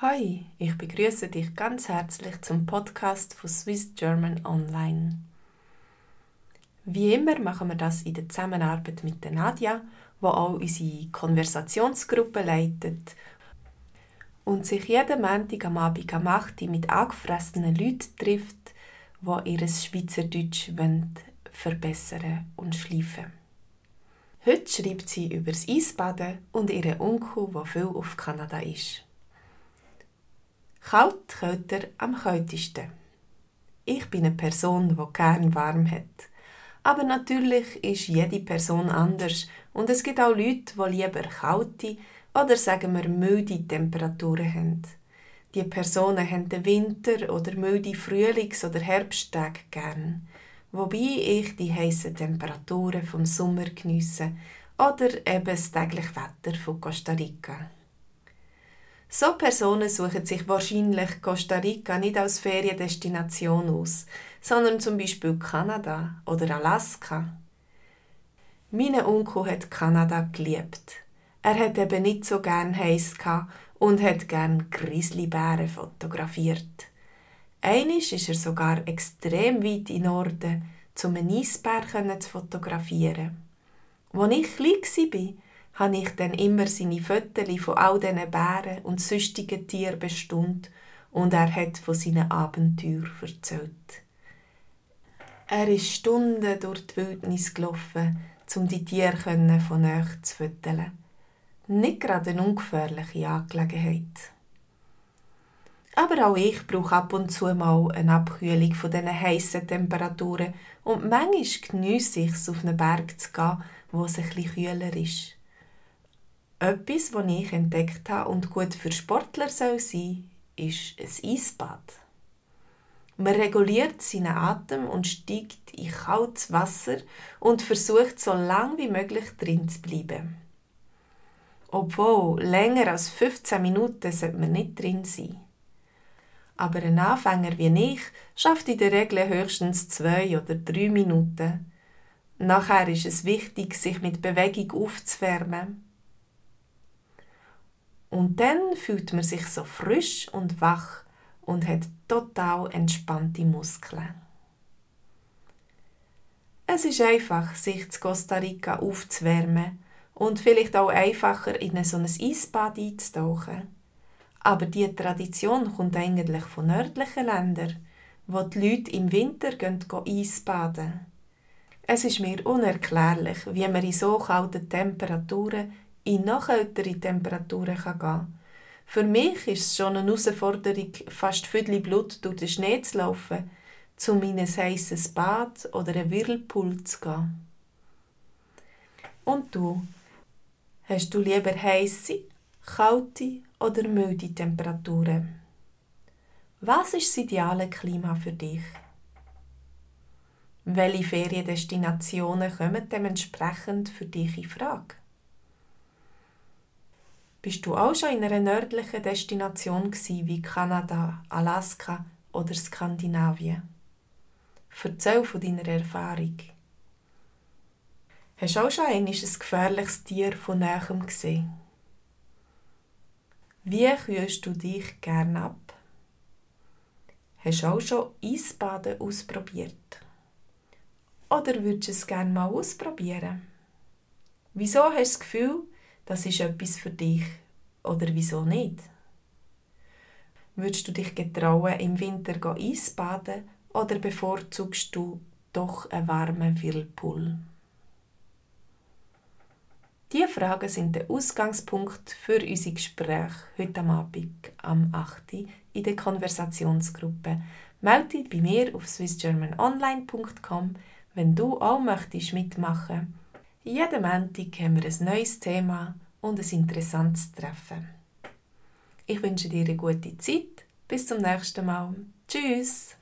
Hi, ich begrüße dich ganz herzlich zum Podcast von Swiss German Online. Wie immer machen wir das in der Zusammenarbeit mit der Nadja, wo auch unsere Konversationsgruppe leitet und sich jeden Montag am Abend am 8 mit angefressenen Leuten trifft, die ihr Schweizerdeutsch verbessern und schleifen Heute schreibt sie über das Eisbaden und ihren Onkel, der viel auf Kanada ist. Kalt kälter am kältesten. Ich bin eine Person, die gern warm hat. Aber natürlich ist jede Person anders und es gibt auch Leute, die lieber kalte oder sagen wir milde Temperaturen haben. Die Personen haben den Winter oder milde Frühlings- oder Herbsttage gern, wobei ich die heißen Temperaturen vom Sommer geniesse oder eben das tägliche Wetter von Costa Rica. So Personen suchen sich wahrscheinlich Costa Rica nicht als Feriendestination aus, sondern zum Beispiel Kanada oder Alaska. Mein Onkel hat Kanada geliebt. Er hat eben nicht so gern heiß und hat gern Grizzlybären fotografiert. Einisch ist er sogar extrem weit in Norden, um einen Eisbär zu fotografieren. Als ich klein war, habe ich dann immer seine Fotos von all diesen Bären und sonstigen Tieren bestund und er hat von seinen Abenteuern erzählt. Er ist Stunden durch die Wildnis gelaufen, um die Tiere von nahe zu füttern. Nicht gerade eine ungefährliche Angelegenheit. Aber auch ich brauche ab und zu mal eine Abkühlung von diesen heissen Temperaturen und manchmal geniesse ich es, auf einen Berg zu gehen, wo es ein bisschen kühler ist. Etwas, das ich entdeckt habe und gut für Sportler soll sein, ist ein Eisbad. Man reguliert seinen Atem und steigt in kaltes Wasser und versucht so lange wie möglich drin zu bleiben. Obwohl, länger als 15 Minuten sollte man nicht drin sein. Aber ein Anfänger wie ich schafft in der Regel höchstens zwei oder drei Minuten. Nachher ist es wichtig, sich mit Bewegung aufzuwärmen und dann fühlt man sich so frisch und wach und hat total entspannte Muskeln. Es ist einfach, sich zu Costa Rica aufzuwärmen und vielleicht auch einfacher in so ein Eisbad einzutauchen. Aber diese Tradition kommt eigentlich von nördlichen Ländern, wo die Leute im Winter gehen, gehen Eisbaden. Es ist mir unerklärlich, wie man in so kalten Temperaturen in noch kältere Temperaturen gehen kann. Für mich ist es schon eine Herausforderung, fast Viertel Blut durch den Schnee zu laufen, in ein heißes Bad oder einen Whirlpool zu gehen. Und du? Hast du lieber heiße, kalte oder milde Temperaturen? Was ist das ideale Klima für dich? Welche Feriendestinationen kommen dementsprechend für dich in Frage? Bist du auch schon in einer nördlichen Destination wie Kanada, Alaska oder Skandinavien? Erzähl von deiner Erfahrung. Hast du auch schon ein gefährliches Tier von Nähem gesehen? Wie kühlst du dich gern ab? Hast du auch schon Eisbaden ausprobiert? Oder würdest du es gerne mal ausprobieren? Wieso hast du das Gefühl, das ist etwas für dich oder wieso nicht? Würdest du dich getrauen, im Winter Eisbaden oder bevorzugst du doch einen warmen Whirlpool? Diese Fragen sind der Ausgangspunkt für unser Gespräch heute Abend am 8. in der Konversationsgruppe. Melde dich bei mir auf swissgermanonline.com, wenn du auch möchtest mitmachen jeden Montag haben wir ein neues Thema und ein interessantes Treffen. Ich wünsche dir eine gute Zeit. Bis zum nächsten Mal. Tschüss!